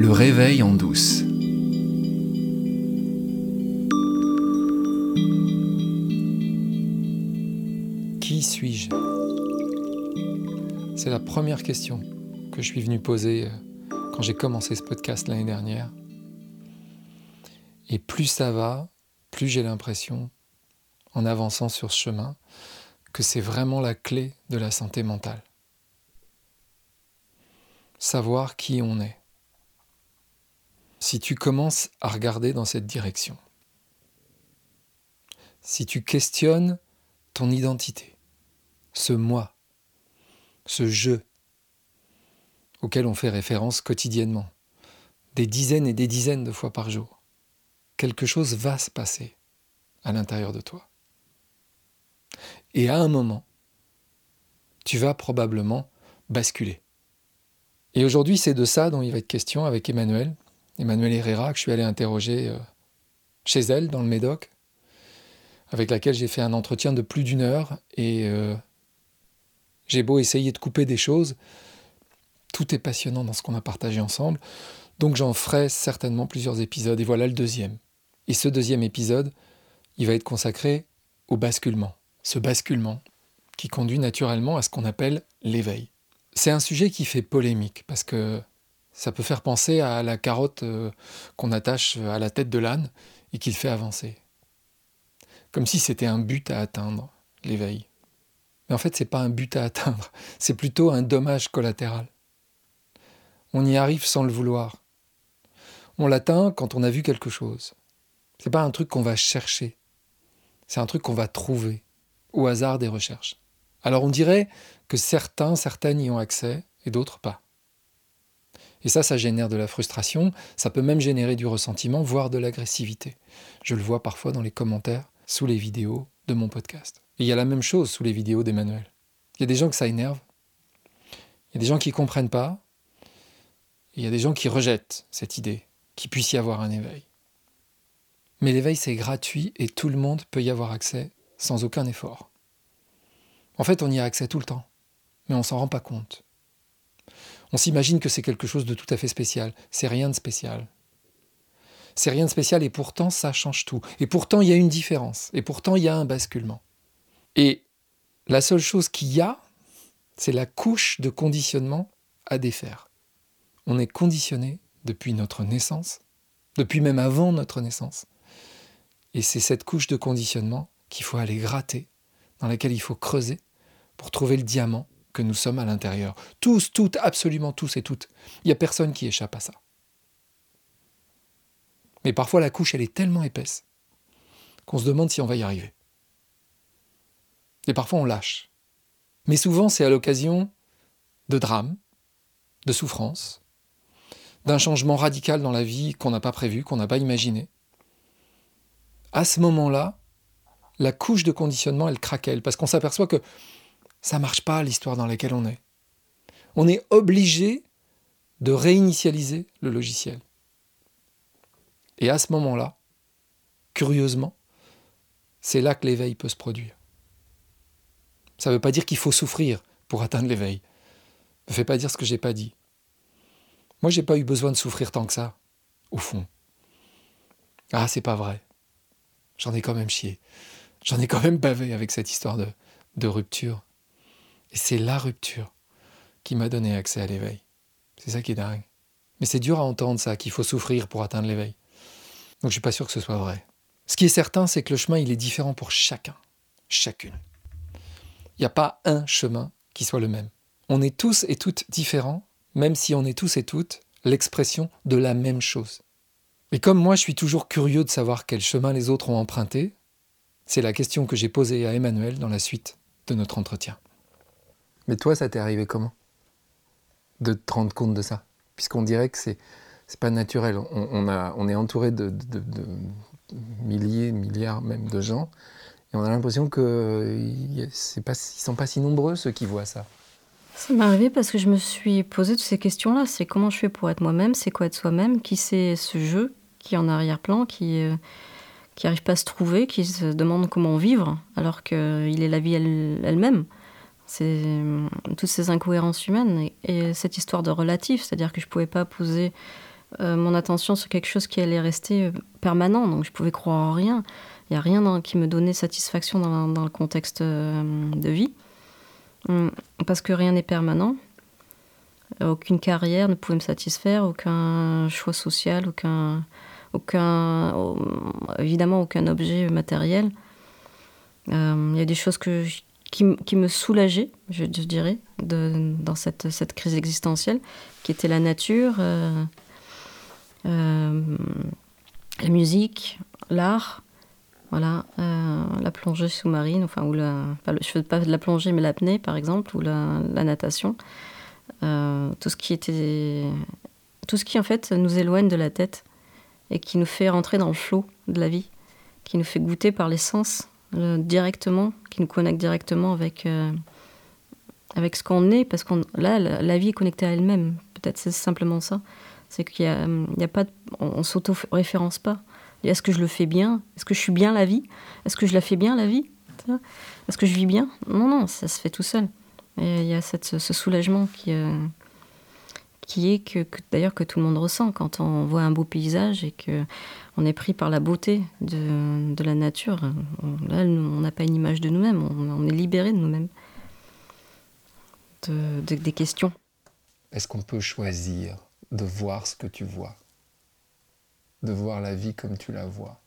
Le réveil en douce. Qui suis-je? C'est la première question que je suis venu poser euh, quand j'ai commencé ce podcast l'année dernière. Et plus ça va, plus j'ai l'impression, en avançant sur ce chemin, que c'est vraiment la clé de la santé mentale. Savoir qui on est. Si tu commences à regarder dans cette direction, si tu questionnes ton identité, ce moi, ce je auquel on fait référence quotidiennement, des dizaines et des dizaines de fois par jour, quelque chose va se passer à l'intérieur de toi. Et à un moment, tu vas probablement basculer. Et aujourd'hui, c'est de ça dont il va être question avec Emmanuel, Emmanuel Herrera, que je suis allé interroger euh, chez elle, dans le Médoc, avec laquelle j'ai fait un entretien de plus d'une heure. Et euh, j'ai beau essayer de couper des choses, tout est passionnant dans ce qu'on a partagé ensemble. Donc j'en ferai certainement plusieurs épisodes. Et voilà le deuxième. Et ce deuxième épisode, il va être consacré au basculement. Ce basculement qui conduit naturellement à ce qu'on appelle l'éveil. C'est un sujet qui fait polémique parce que ça peut faire penser à la carotte euh, qu'on attache à la tête de l'âne et qui le fait avancer. Comme si c'était un but à atteindre, l'éveil. Mais en fait, ce n'est pas un but à atteindre, c'est plutôt un dommage collatéral. On y arrive sans le vouloir. On l'atteint quand on a vu quelque chose. C'est pas un truc qu'on va chercher. C'est un truc qu'on va trouver au hasard des recherches. Alors on dirait que certains, certaines y ont accès et d'autres pas. Et ça, ça génère de la frustration, ça peut même générer du ressentiment, voire de l'agressivité. Je le vois parfois dans les commentaires sous les vidéos de mon podcast. Et il y a la même chose sous les vidéos d'Emmanuel. Il y a des gens que ça énerve, il y a des gens qui ne comprennent pas, il y a des gens qui rejettent cette idée qu'il puisse y avoir un éveil. Mais l'éveil, c'est gratuit et tout le monde peut y avoir accès sans aucun effort. En fait, on y a accès tout le temps, mais on s'en rend pas compte. On s'imagine que c'est quelque chose de tout à fait spécial. C'est rien de spécial. C'est rien de spécial et pourtant ça change tout. Et pourtant il y a une différence. Et pourtant il y a un basculement. Et la seule chose qu'il y a, c'est la couche de conditionnement à défaire. On est conditionné depuis notre naissance, depuis même avant notre naissance, et c'est cette couche de conditionnement qu'il faut aller gratter, dans laquelle il faut creuser pour trouver le diamant que nous sommes à l'intérieur. Tous, toutes, absolument tous et toutes. Il n'y a personne qui échappe à ça. Mais parfois la couche, elle est tellement épaisse qu'on se demande si on va y arriver. Et parfois on lâche. Mais souvent c'est à l'occasion de drames, de souffrances, d'un changement radical dans la vie qu'on n'a pas prévu, qu'on n'a pas imaginé à ce moment-là, la couche de conditionnement, elle craquelle, parce qu'on s'aperçoit que ça marche pas l'histoire dans laquelle on est. On est obligé de réinitialiser le logiciel. Et à ce moment-là, curieusement, c'est là que l'éveil peut se produire. Ça ne veut pas dire qu'il faut souffrir pour atteindre l'éveil. Ne fais pas dire ce que j'ai pas dit. Moi, j'ai pas eu besoin de souffrir tant que ça, au fond. Ah, c'est pas vrai j'en ai quand même chié. J'en ai quand même bavé avec cette histoire de, de rupture. Et c'est la rupture qui m'a donné accès à l'éveil. C'est ça qui est dingue. Mais c'est dur à entendre ça, qu'il faut souffrir pour atteindre l'éveil. Donc je suis pas sûr que ce soit vrai. Ce qui est certain, c'est que le chemin, il est différent pour chacun, chacune. Il n'y a pas un chemin qui soit le même. On est tous et toutes différents, même si on est tous et toutes l'expression de la même chose. Et comme moi, je suis toujours curieux de savoir quel chemin les autres ont emprunté, c'est la question que j'ai posée à Emmanuel dans la suite de notre entretien. Mais toi, ça t'est arrivé comment De te rendre compte de ça? Puisqu'on dirait que c'est c'est pas naturel. On, a, on est entouré de, de, milliers, milliards même de gens, et on a l'impression que c'est pas, ils sont pas si nombreux ceux qui voient ça. Ça m'est arrivé parce que je me suis posé toutes ces questions-là. C'est comment je fais pour être moi-même? C'est quoi être soi-même? Qui c'est ce jeu qui est en arrière-plan, qui euh, qui n'arrive pas à se trouver, qui se demande comment vivre, alors qu'il est la vie elle-même? Euh, toutes ces incohérences humaines et, cette histoire de relatif, c'est-à-dire que je ne pouvais pas poser euh, mon attention sur quelque chose qui allait rester euh, permanent, donc je pouvais croire en rien. Il n'y a rien qui me donnait satisfaction dans, le contexte de vie, hum, parce que rien n'est permanent. Aucune carrière ne pouvait me satisfaire, aucun choix social, aucun, évidemment aucun objet matériel. Il y a des choses que qui, me soulageait, je, dirais, dans cette, crise existentielle, qui était la nature, euh, euh, la musique, l'art, voilà, euh, la plongée sous-marine, enfin, ou la, pas je fais pas de la plongée, mais l'apnée, par exemple, ou la, la natation. tout ce qui était. Tout ce qui, en fait, nous éloigne de la tête et qui nous fait rentrer dans le flot de la vie, qui nous fait goûter par les sens directement, qui nous connecte directement avec, euh, avec ce qu'on est, parce qu'on là, la, vie est connectée à elle-même. Peut-être c'est simplement ça. C'est qu'il y a, il a pas, on, s'auto-référence pas. Est-ce que je le fais bien? Est-ce que je suis bien la vie? Est-ce que je la fais bien la vie? Est-ce que je vis bien? Non, non, ça se fait tout seul. Et il y a cette, ce soulagement qui, euh, qui est que, d'ailleurs que tout le monde ressent quand on voit un beau paysage et que on est pris par la beauté de, de la nature. là, on n'a pas une image de nous-mêmes, on, est libéré de nous-mêmes, de, des questions. Est-ce qu'on peut choisir de voir ce que tu vois, de voir la vie comme tu la vois?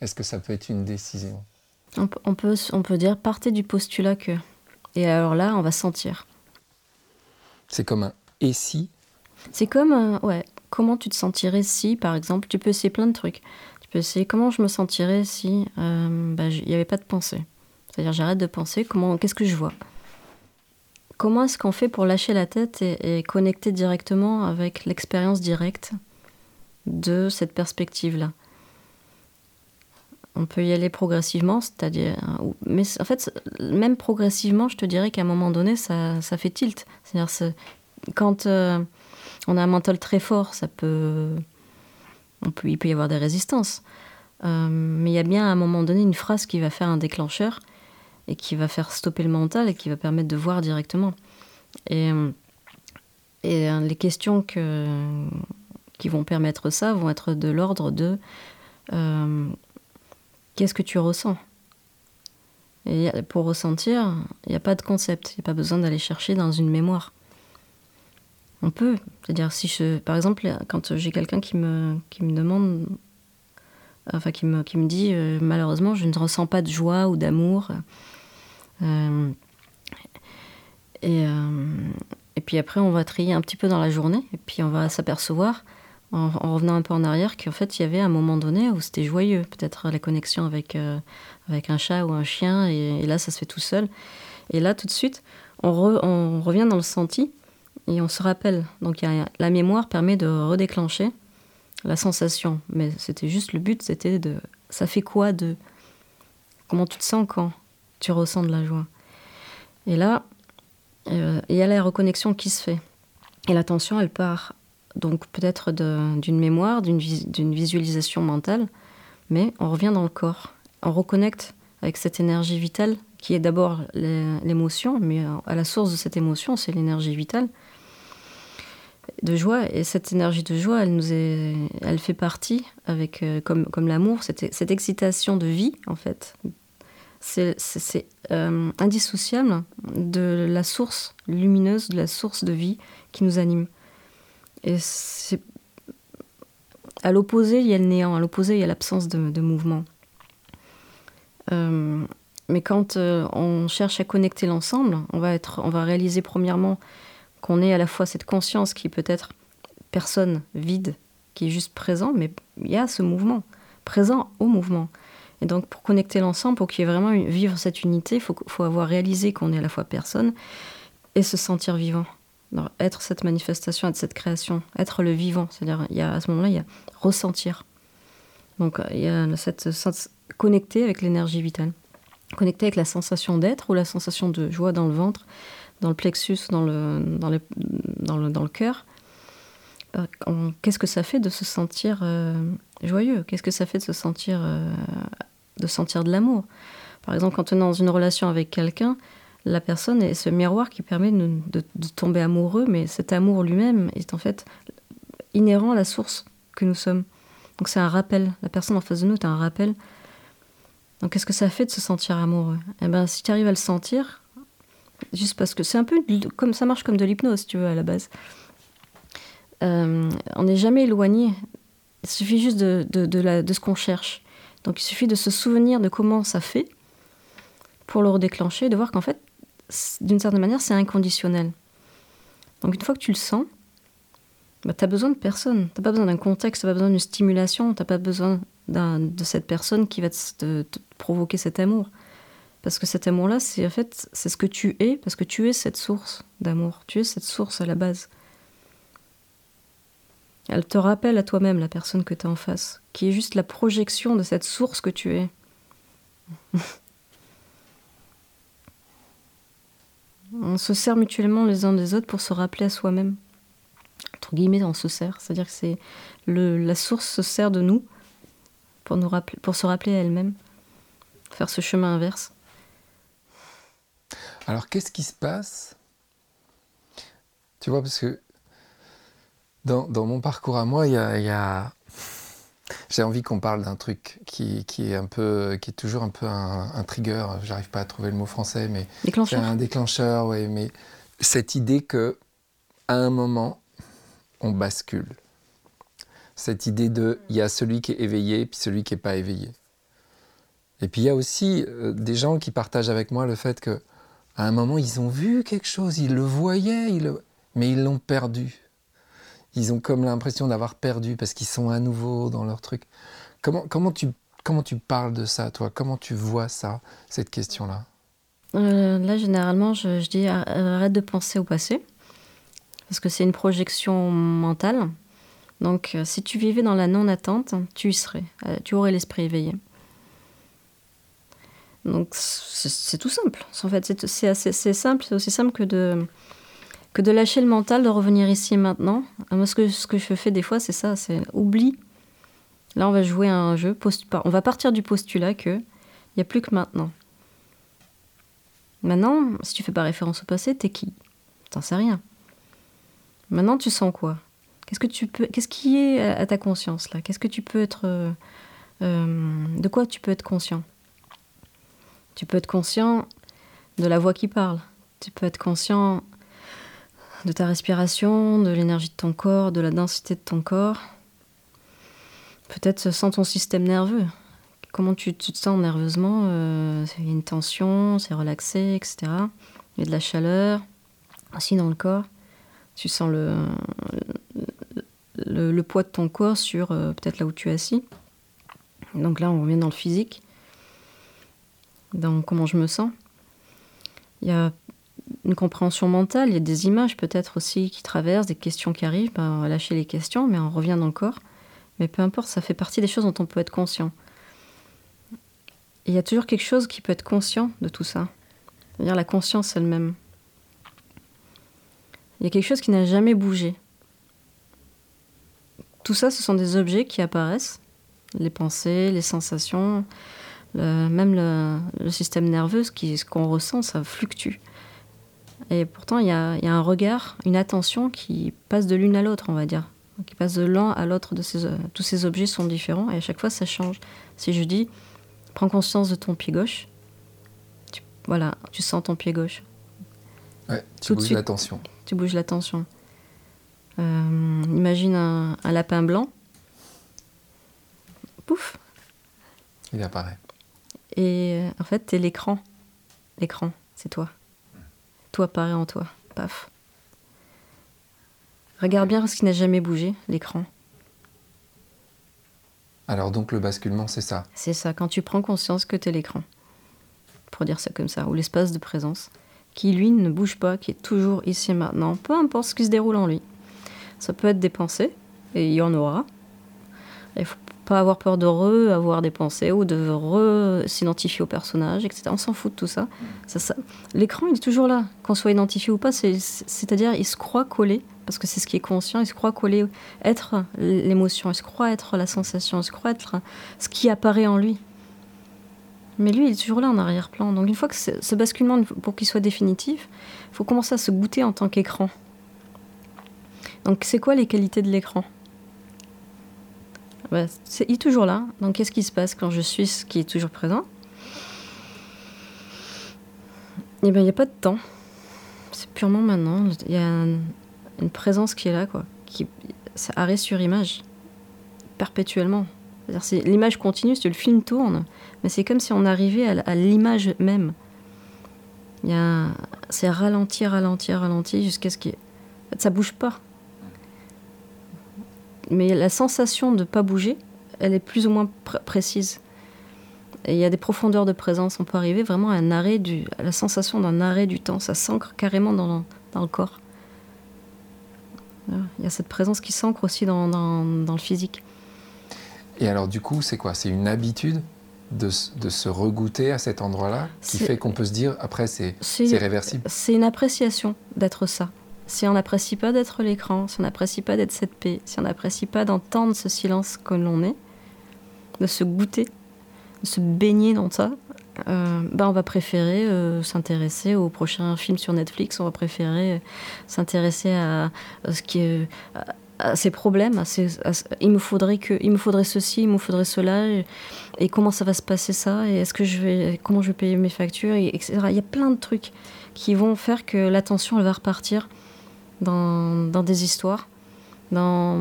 Est-ce que ça peut être une décision? On, on, peut, on peut dire partez du postulat que. Et alors là, on va sentir. C'est comme un et si c'est comme, euh, ouais, comment tu te sentirais si, par exemple, tu peux essayer plein de trucs. Tu peux essayer comment je me sentirais si euh, bah, il n'y avait pas de pensée. C'est-à-dire, j'arrête de penser, comment, qu'est-ce que je vois? Comment est-ce qu'on fait pour lâcher la tête et, connecter directement avec l'expérience directe de cette perspective-là? On peut y aller progressivement, c'est-à-dire, mais en fait, même progressivement, je te dirais qu'à un moment donné, ça, ça fait tilt. C'est-à-dire, quand euh, on a un mental très fort, ça peut, il peut y avoir des résistances. Euh, mais il y a bien à un moment donné une phrase qui va faire un déclencheur et qui va faire stopper le mental et qui va permettre de voir directement. Et, et euh, les questions que, qui vont permettre ça vont être de l'ordre de euh, qu'est-ce que tu ressens? Et pour ressentir, il n'y a pas de concept, il n'y a pas besoin d'aller chercher dans une mémoire. On peut. C'est-à-dire, si je, par exemple, quand j'ai quelqu'un qui me, qui me demande, enfin, qui me, qui me dit, euh, malheureusement, je ne ressens pas de joie ou d'amour. Euh, et, euh, et puis après, on va trier un petit peu dans la journée, et puis on va s'apercevoir, en, revenant un peu en arrière, qu'en fait, il y avait un moment donné où c'était joyeux. Peut-être la connexion avec, avec un chat ou un chien, et, là, ça se fait tout seul. Et là, tout de suite, on, on revient dans le senti et on se rappelle. Donc la mémoire permet de redéclencher la sensation. Mais c'était juste le but, c'était de... Ça fait quoi de... Comment tu te sens quand tu ressens de la joie? Et là, euh, il y a la reconnexion qui se fait. Et l'attention, elle part donc peut-être d'une mémoire, d'une visualisation mentale, mais on revient dans le corps. On reconnecte avec cette énergie vitale qui est d'abord l'émotion, mais à la source de cette émotion, c'est l'énergie vitale de joie. Et cette énergie de joie, elle nous est, elle fait partie avec, euh, comme, comme l'amour, cette, cette, excitation de vie, en fait. C'est euh, indissociable de la source lumineuse, de la source de vie qui nous anime. Et c'est à l'opposé, il y a le néant. À l'opposé, il y a l'absence de, mouvement. Euh, mais quand on cherche à connecter l'ensemble, on va être, on va réaliser premièrement qu'on ait à la fois cette conscience qui peut être personne vide, qui est juste présent, mais il y a ce mouvement, présent au mouvement. Et donc pour connecter l'ensemble, pour qu'il y ait vraiment vivre cette unité, il faut, faut, avoir réalisé qu'on est à la fois personne et se sentir vivant. être cette manifestation, être cette création, être le vivant. C'est-à-dire, il y a, à ce moment-là, il y a ressentir. Donc il y a cette connecter avec l'énergie vitale, connecter avec la sensation d'être ou la sensation de joie dans le ventre, dans le plexus, dans le, dans le, dans le, cœur, euh, qu'est-ce que ça fait de se sentir euh, joyeux? Qu'est-ce que ça fait de se sentir, euh, de sentir de l'amour? Par exemple, quand on est dans une relation avec quelqu'un, la personne est ce miroir qui permet de, de, tomber amoureux, mais cet amour lui-même est en fait inhérent à la source que nous sommes. Donc c'est un rappel. La personne en face de nous est un rappel. Donc qu'est-ce que ça fait de se sentir amoureux? Eh ben si tu arrives à le sentir, juste parce que c'est un peu comme ça marche comme de l'hypnose, tu veux à la base. Euh, on n'est jamais éloigné. Il suffit juste de, de ce qu'on cherche. Donc il suffit de se souvenir de comment ça fait pour le redéclencher, de voir qu'en fait, d'une certaine manière, c'est inconditionnel. Donc une fois que tu le sens, bah, tu n'as besoin de personne. Tu n'as pas besoin d'un contexte, tu n'as pas besoin d'une stimulation, tu n'as pas besoin de cette personne qui va te, provoquer cet amour. Parce que cet amour-là, c'est en ce que tu es, parce que tu es cette source d'amour. Tu es cette source à la base. Elle te rappelle à toi-même la personne que tu as en face, qui est juste la projection de cette source que tu es. On se sert mutuellement les uns des autres pour se rappeler à soi-même. Entre guillemets, on se sert. C'est-à-dire que c'est la source se sert de nous nous rappeler, pour se rappeler à elle-même. Faire ce chemin inverse. Alors, qu'est-ce qui se passe? Tu vois, parce que dans, mon parcours à moi, il y a j'ai envie qu'on parle d'un truc qui, qui, est un peu, qui est toujours un peu un, un trigger. J'arrive pas à trouver le mot français, mais c'est un déclencheur. Ouais, mais cette idée que à un moment, on bascule. Cette idée de, il y a celui qui est éveillé, puis celui qui est pas éveillé. Et puis il y a aussi euh, des gens qui partagent avec moi le fait que à un moment ils ont vu quelque chose, ils le voyaient, mais ils l'ont perdu ils ont comme l'impression d'avoir perdu parce qu'ils sont à nouveau dans leur truc. Comment, comment, tu, comment tu parles de ça, toi? Comment tu vois ça, cette question-là? Euh, Là, généralement, je, dis arrête de penser au passé, parce que c'est une projection mentale. Donc, euh, si tu vivais dans la non-attente, tu y serais, euh, tu aurais l'esprit éveillé. Donc, c'est tout simple. En fait, c'est simple, c'est aussi simple que de que de lâcher le mental, de revenir ici et maintenant. Euh, moi, ce que, ce que je fais des fois, c'est ça, c'est oublie. Là, on va jouer à un jeu. On va partir du postulat que il n'y a plus que maintenant. Maintenant, si tu fais pas référence au passé, t'es qui? T'en sais rien. Maintenant, tu sens quoi? Qu'est-ce que tu peux Qu'est-ce qui est à ta conscience là? Qu'est-ce que tu peux être euh, euh, De quoi tu peux être conscient? Tu peux être conscient de la voix qui parle. Tu peux être conscient de ta respiration, de l'énergie de ton corps, de la densité de ton corps. Peut-être sans ton système nerveux. Comment tu, te sens nerveusement Il y a une tension, c'est relaxé, etc. Il y a de la chaleur aussi dans le corps. Tu sens le, le, poids de ton corps sur euh, peut-être là où tu es assis. Donc là, on revient dans le physique, dans comment je me sens. Il y a une compréhension mentale, il y a des images peut-être aussi qui traversent, des questions qui arrivent, ben, on va lâcher les questions, mais on revient dans le corps. Mais peu importe, ça fait partie des choses dont on peut être conscient. il y a toujours quelque chose qui peut être conscient de tout ça. C'est-à-dire la conscience elle-même. Il y a quelque chose qui n'a jamais bougé. Tout ça, ce sont des objets qui apparaissent, les pensées, les sensations, même le, système nerveux, ce qu'on ressent, ça fluctue. Et pourtant, il y a, un regard, une attention qui passe de l'une à l'autre, on va dire. Qui passe de l'un à l'autre de ces... Tous ces objets sont différents et à chaque fois, ça change. Si je dis, prends conscience de ton pied gauche, voilà, tu sens ton pied gauche. Ouais, tu bouges l'attention. Tu bouges l'attention. Euh, imagine un, un lapin blanc. Pouf Il apparaît. Et euh, en fait, t'es l'écran. L'écran, c'est toi. Tout apparaît en toi. Paf. Regarde bien ce qui n'a jamais bougé, l'écran. Alors donc le basculement, c'est ça C'est ça, quand tu prends conscience que tu es l'écran. Pour dire ça comme ça, ou l'espace de présence, qui lui ne bouge pas, qui est toujours ici et maintenant, peu importe ce qui se déroule en lui. Ça peut être des pensées, et il y en aura. Il faut avoir peur de re avoir des pensées ou de re s'identifier au personnage, etc. On s'en fout de tout ça. ça, L'écran, il est toujours là, qu'on soit identifié ou pas. C'est-à-dire, il se croit collé, parce que c'est ce qui est conscient, il se croit collé, être l'émotion, il se croit être la sensation, il se croit être ce qui apparaît en lui. Mais lui, il est toujours là en arrière-plan. Donc une fois que ce basculement, pour qu'il soit définitif, il faut commencer à se goûter en tant qu'écran. Donc c'est quoi les qualités de l'écran? Bah, c'est, il est toujours là. Donc qu'est-ce qui se passe quand je suis ce qui est toujours présent? Eh bien, il n'y a pas de temps. C'est purement maintenant. Il y a une présence qui est là, quoi. Qui, c'est arrêt sur image, perpétuellement. C'est, l'image continue, si le film tourne, mais c'est comme si on arrivait à, l'image même. C'est ralenti, ralenti, ralenti, jusqu'à ce que ça bouge pas. Mais la sensation de ne pas bouger, elle est plus ou moins précise. Et il y a des profondeurs de présence. On peut arriver vraiment à un arrêt du, à la sensation d'un arrêt du temps. Ça s'ancre carrément dans le, dans le corps. Il y a cette présence qui s'ancre aussi dans, dans, dans, le physique. Et alors du coup, c'est quoi? C'est une habitude de, de, se regoûter à cet endroit-là qui fait qu'on peut se dire après c'est réversible? C'est une appréciation d'être ça. Si on n'apprécie pas d'être l'écran, si on n'apprécie pas d'être cette paix, si on n'apprécie pas d'entendre ce silence comme l'on est, de se goûter, de se baigner dans ça, euh, ben on va préférer euh, s'intéresser au prochain film sur Netflix, on va préférer euh, s'intéresser à, ce qui est, à, ses problèmes, à il me faudrait que, il me faudrait ceci, il me faudrait cela, et, comment ça va se passer ça, et est-ce que je vais, comment je vais payer mes factures, etc. Il y a plein de trucs qui vont faire que l'attention va repartir dans, des histoires, dans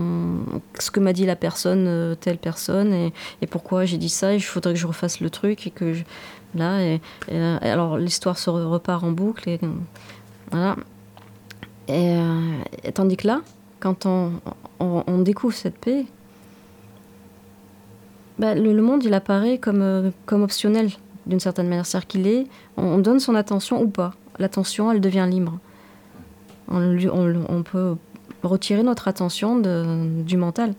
ce que m'a dit la personne, euh, telle personne, et, pourquoi j'ai dit ça, et il faudrait que je refasse le truc, et que là, et, alors l'histoire se repart en boucle, et voilà. Et, euh, tandis que là, quand on, découvre cette paix, bah, le, monde il apparaît comme, euh, comme optionnel d'une certaine manière, c'est-à-dire qu'il est, on donne son attention ou pas. L'attention, elle devient libre on, peut retirer notre attention du mental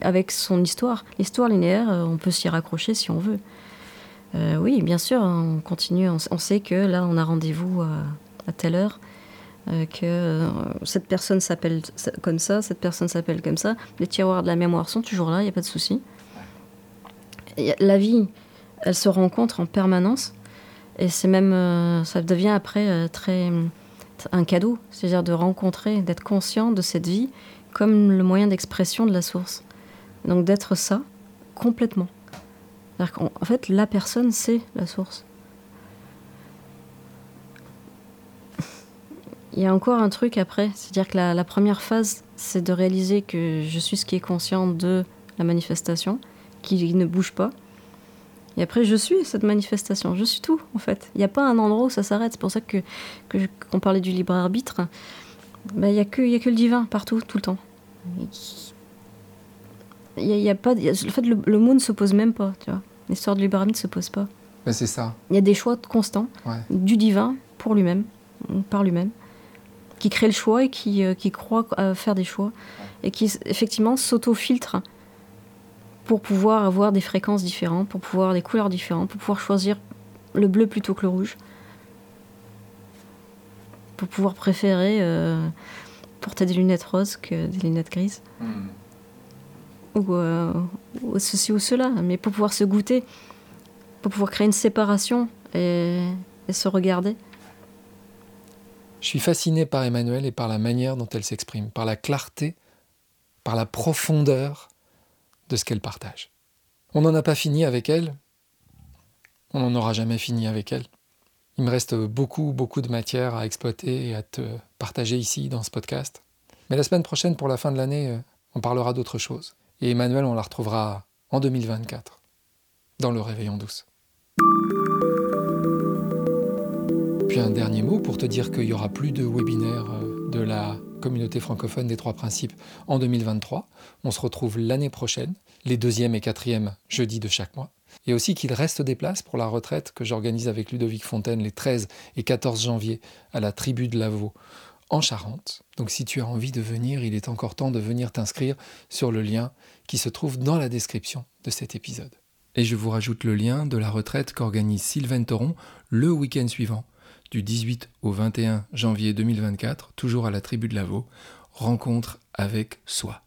avec son histoire. L'histoire linéaire, euh, on peut s'y raccrocher si on veut. Euh, oui, bien sûr, on continue. On, sait que là, on a rendez-vous à, telle heure, euh, que cette personne s'appelle comme ça, cette personne s'appelle comme ça. Les tiroirs de la mémoire sont toujours là, il n'y a pas de souci. La vie, elle se rencontre en permanence. Et c'est même, ça devient après très un cadeau, c'est-à-dire de rencontrer, d'être conscient de cette vie comme le moyen d'expression de la source. Donc d'être ça complètement. En fait, la personne, c'est la source. Il y a encore un truc après, c'est-à-dire que la, la première phase, c'est de réaliser que je suis ce qui est conscient de la manifestation, qui ne bouge pas, et après, je suis cette manifestation, je suis tout, en fait. Il n'y a pas un endroit où ça s'arrête. C'est pour ça que, que qu'on parlait du libre arbitre. Ben, il n'y a, que, a que le divin partout, tout le temps. Il y a, y a pas, en fait, le, mot ne se pose même pas, tu vois. L'histoire du libre arbitre ne se pose pas. Ben, c'est ça. Il y a des choix constants du divin pour lui-même, par lui-même, qui crée le choix et qui, euh, qui croit à faire des choix. Et qui, effectivement, s'auto-filtre pour pouvoir avoir des fréquences différentes, pour pouvoir des couleurs différentes, pour pouvoir choisir le bleu plutôt que le rouge, pour pouvoir préférer euh, porter des lunettes roses que des lunettes grises, hmm. euh, ou, ceci ou cela, mais pour pouvoir se goûter, pour pouvoir créer une séparation et, et se regarder. Je suis fasciné par Emmanuel et par la manière dont elle s'exprime, par la clarté, par la profondeur de ce qu'elle partage. On n'en a pas fini avec elle, on n'en aura jamais fini avec elle. Il me reste beaucoup, beaucoup de matière à exploiter et à te partager ici dans ce podcast. Mais la semaine prochaine, pour la fin de l'année, euh, on parlera d'autre chose. Et Emmanuel, on la retrouvera en 2024, dans le Réveillon douce. Puis un dernier mot pour te dire qu'il n'y aura plus de webinaire euh, de la communauté francophone des trois principes en 2023. On se retrouve l'année prochaine, les deuxième et quatrième jeudis de chaque mois. Et aussi qu'il reste des places pour la retraite que j'organise avec Ludovic Fontaine les 13 et 14 janvier à la tribu de Lavaux en Charente. Donc si tu as envie de venir, il est encore temps de venir t'inscrire sur le lien qui se trouve dans la description de cet épisode. Et je vous rajoute le lien de la retraite qu'organise Sylvain Thoron le week-end suivant du 18 au 21 janvier 2024, toujours à la tribu de Lavaux, rencontre avec soi.